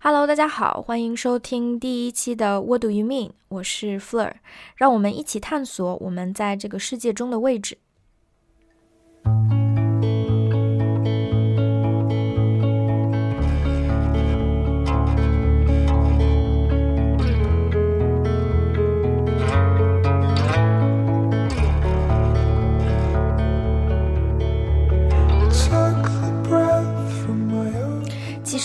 Hello，大家好，欢迎收听第一期的 What Do You Mean？我是 Fleur，让我们一起探索我们在这个世界中的位置。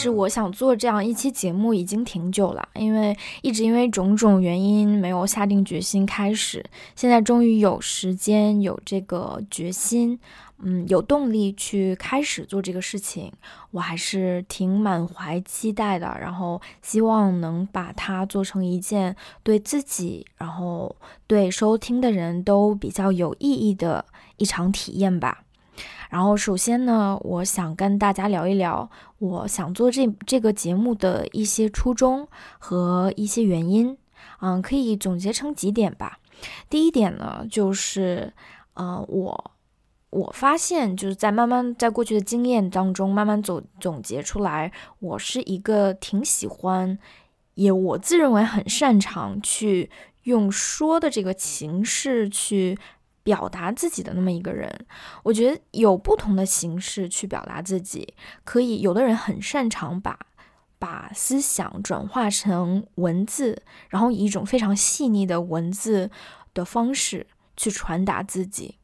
实我想做这样一期节目已经挺久了，因为一直因为种种原因没有下定决心开始。现在终于有时间，有这个决心，嗯，有动力去开始做这个事情，我还是挺满怀期待的。然后希望能把它做成一件对自己，然后对收听的人都比较有意义的一场体验吧。然后，首先呢，我想跟大家聊一聊我想做这这个节目的一些初衷和一些原因。嗯，可以总结成几点吧。第一点呢，就是，呃，我我发现就是在慢慢在过去的经验当中慢慢总总结出来，我是一个挺喜欢，也我自认为很擅长去用说的这个形式去。表达自己的那么一个人，我觉得有不同的形式去表达自己，可以有的人很擅长把把思想转化成文字，然后以一种非常细腻的文字的方式去传达自己。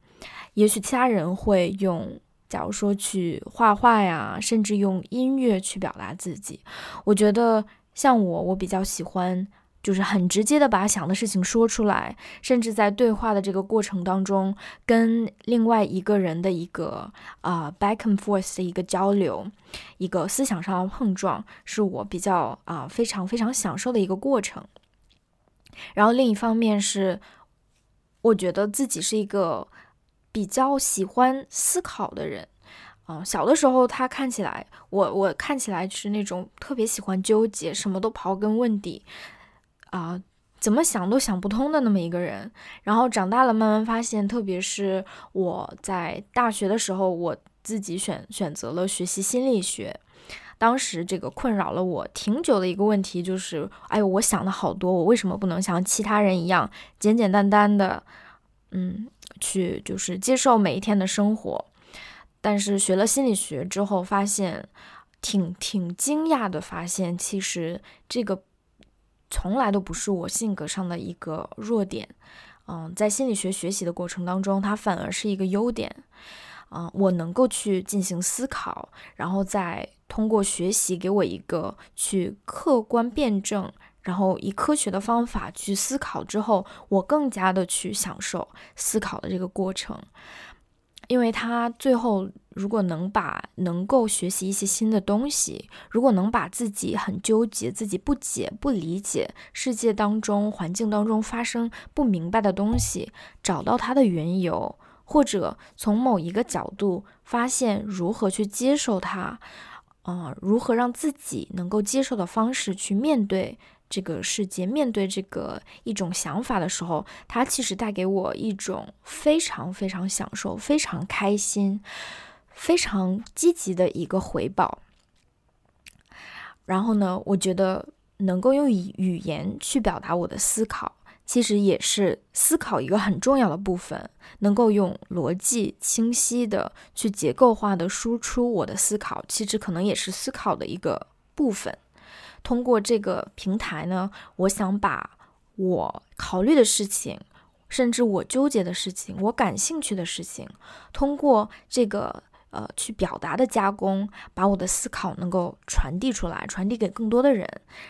也许其他人会用，假如说去画画呀，甚至用音乐去表达自己。我觉得像我，我比较喜欢。就是很直接的把想的事情说出来，甚至在对话的这个过程当中，跟另外一个人的一个啊 back and forth 的一个交流，一个思想上的碰撞，是我比较啊非常非常享受的一个过程。然后另一方面是，我觉得自己是一个比较喜欢思考的人，啊，小的时候他看起来，我我看起来是那种特别喜欢纠结，什么都刨根问底。啊，怎么想都想不通的那么一个人，然后长大了，慢慢发现，特别是我在大学的时候，我自己选选择了学习心理学。当时这个困扰了我挺久的一个问题就是，哎呦，我想的好多，我为什么不能像其他人一样简简单单的，嗯，去就是接受每一天的生活？但是学了心理学之后，发现挺挺惊讶的，发现其实这个。从来都不是我性格上的一个弱点，嗯，在心理学学习的过程当中，它反而是一个优点，嗯，我能够去进行思考，然后再通过学习给我一个去客观辩证，然后以科学的方法去思考之后，我更加的去享受思考的这个过程。因为他最后如果能把能够学习一些新的东西，如果能把自己很纠结、自己不解、不理解世界当中环境当中发生不明白的东西，找到它的缘由，或者从某一个角度发现如何去接受它，啊，如何让自己能够接受的方式去面对。这个世界面对这个一种想法的时候，它其实带给我一种非常非常享受、非常开心、非常积极的一个回报。然后呢，我觉得能够用语语言去表达我的思考，其实也是思考一个很重要的部分。能够用逻辑清晰的去结构化的输出我的思考，其实可能也是思考的一个部分。通过这个平台呢，我想把我考虑的事情，甚至我纠结的事情，我感兴趣的事情，通过这个呃去表达的加工，把我的思考能够传递出来，传递给更多的人，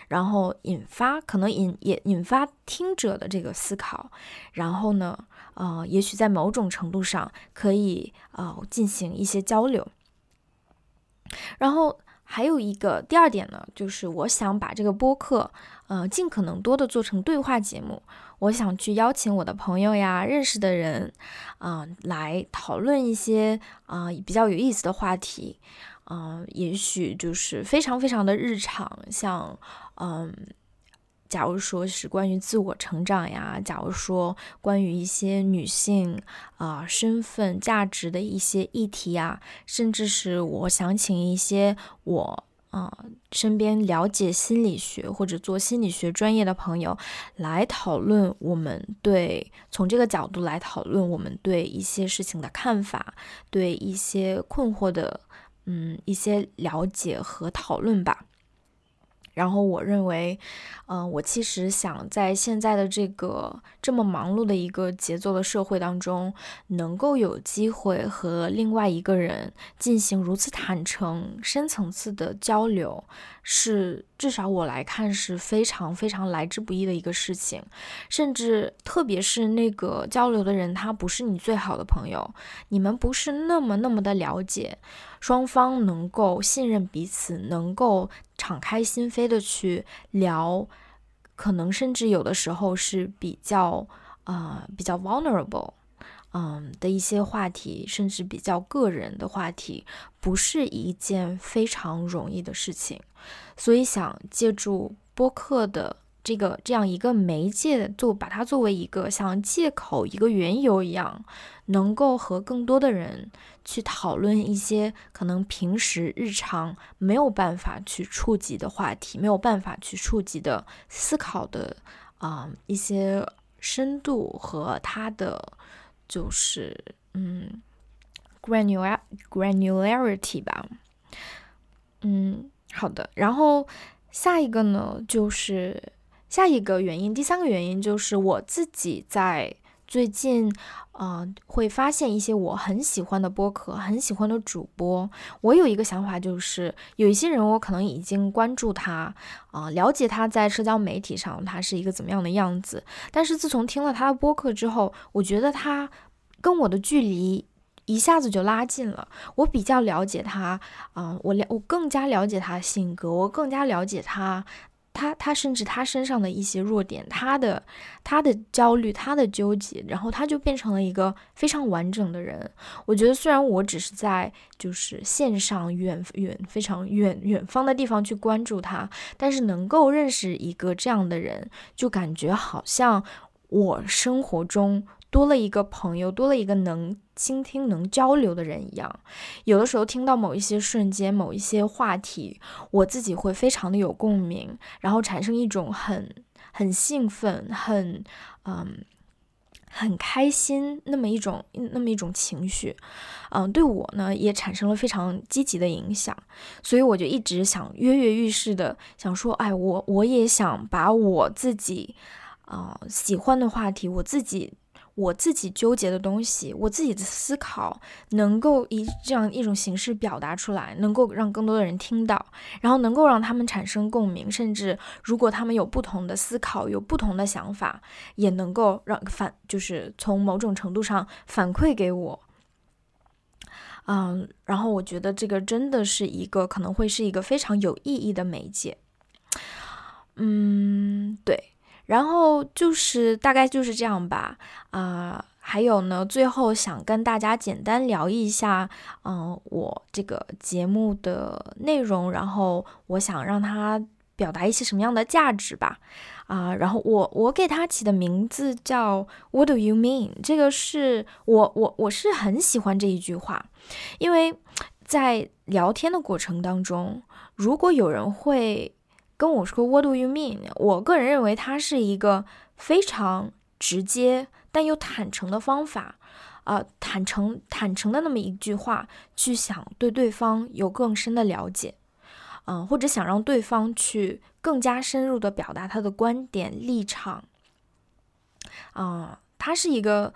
然后引发可能引也引发听者的这个思考，然后呢，呃，也许在某种程度上可以呃进行一些交流，然后。还有一个第二点呢，就是我想把这个播客，呃，尽可能多的做成对话节目。我想去邀请我的朋友呀、认识的人，啊，来讨论一些啊比较有意思的话题，啊，也许就是非常非常的日常，像嗯。假如说是关于自我成长呀，假如说关于一些女性啊身份价值的一些议题呀，甚至是我想请一些我啊，身边了解心理学或者做心理学专业的朋友来讨论，我们对从这个角度来讨论我们对一些事情的看法，对一些困惑的，嗯，一些了解和讨论吧。然后我认为，嗯，我其实想在现在的这个这么忙碌的一个节奏的社会当中，能够有机会和另外一个人进行如此坦诚、深层次的交流，是至少我来看是非常非常来之不易的一个事情。甚至特别是那个交流的人，他不是你最好的朋友，你们不是那么那么的了解。双方能够信任彼此，能够敞开心扉的去聊，可能甚至有的时候是比较呃比较 vulnerable，嗯的一些话题，甚至比较个人的话题，不是一件非常容易的事情。所以想借助播客的这个这样一个媒介，就把它作为一个像借口、一个缘由一样，能够和更多的人。去讨论一些可能平时日常没有办法去触及的话题，没有办法去触及的思考的啊一些深度和它的就是嗯 granular granularity 吧，嗯好的，然后下一个呢就是下一个原因，第三个原因就是我自己在。最近，呃，会发现一些我很喜欢的播客，很喜欢的主播。我有一个想法，就是有一些人，我可能已经关注他，啊，了解他在社交媒体上他是一个怎么样的样子。但是自从听了他的播客之后，我觉得他跟我的距离一下子就拉近了。我比较了解他，啊，我了，我更加了解他的性格，我更加了解他。他他甚至他身上的一些弱点，他的他的焦虑，他的纠结，然后他就变成了一个非常完整的人。我觉得虽然我只是在就是线上远远非常远远方的地方去关注他，但是能够认识一个这样的人，就感觉好像我生活中。多了一个朋友，多了一个能倾听、能交流的人一样。有的时候听到某一些瞬间、某一些话题，我自己会非常的有共鸣，然后产生一种很很兴奋、很嗯很开心那么一种那么一种情绪。嗯，对我呢也产生了非常积极的影响。所以我就一直想跃跃欲试的想说，哎，我我也想把我自己啊喜欢的话题，我自己。我自己纠结的东西，我自己的思考，能够以这样一种形式表达出来，能够让更多的人听到，然后能够让他们产生共鸣，甚至如果他们有不同的思考，有不同的想法，也能够让反，就是从某种程度上反馈给我。嗯，然后我觉得这个真的是一个可能会是一个非常有意义的媒介。嗯，对。然后就是大概就是这样吧，啊，还有呢，最后想跟大家简单聊一下，嗯，我这个节目的内容，然后我想让它表达一些什么样的价值吧，啊，然后我我给它起的名字叫 What do you mean？这个是我我我是很喜欢这一句话，因为在聊天的过程当中，如果有人会。跟我说 What do you mean？我个人认为它是一个非常直接但又坦诚的方法，啊，坦诚坦诚的那么一句话，去想对对方有更深的了解，嗯，或者想让对方去更加深入的表达他的观点立场，啊，它是一个。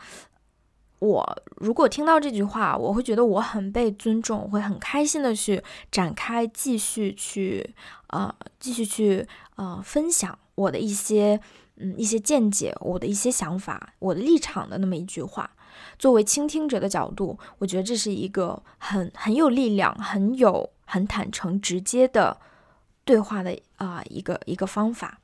我如果听到这句话，我会觉得我很被尊重，会很开心的去展开，继续去，呃，继续去，呃，分享我的一些，嗯，一些见解，我的一些想法，我的立场的那么一句话。作为倾听者的角度，我觉得这是一个很很有力量、很有很坦诚、直接的对话的啊一个一个方法。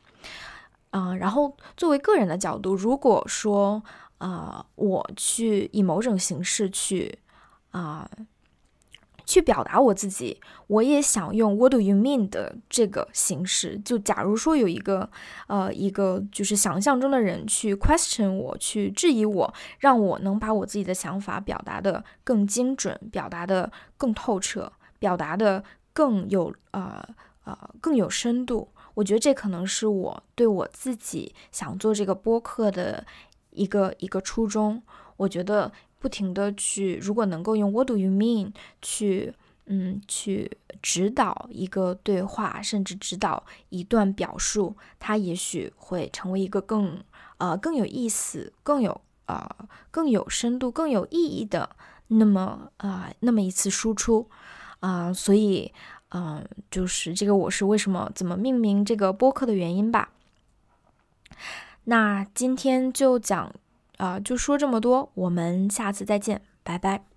啊，然后作为个人的角度，如果说。啊，我去以某种形式去啊，去表达我自己。我也想用 "What do you mean" 的这个形式。就假如说有一个呃一个就是想象中的人去 question 我，去质疑我，让我能把我自己的想法表达的更精准，表达的更透彻，表达的。更有呃呃更有深度。我觉得这可能是我对我自己想做这个播客的一个一个初衷。我觉得不停的去，如果能够用 What do you mean 去嗯去指导一个对话，甚至指导一段表述，它也许会成为一个更呃更有意思、更有呃更有深度、更有意义的那么啊那么一次输出啊，所以。嗯，就是这个，我是为什么怎么命名这个播客的原因吧。那今天就讲，啊，就说这么多，我们下次再见，拜拜。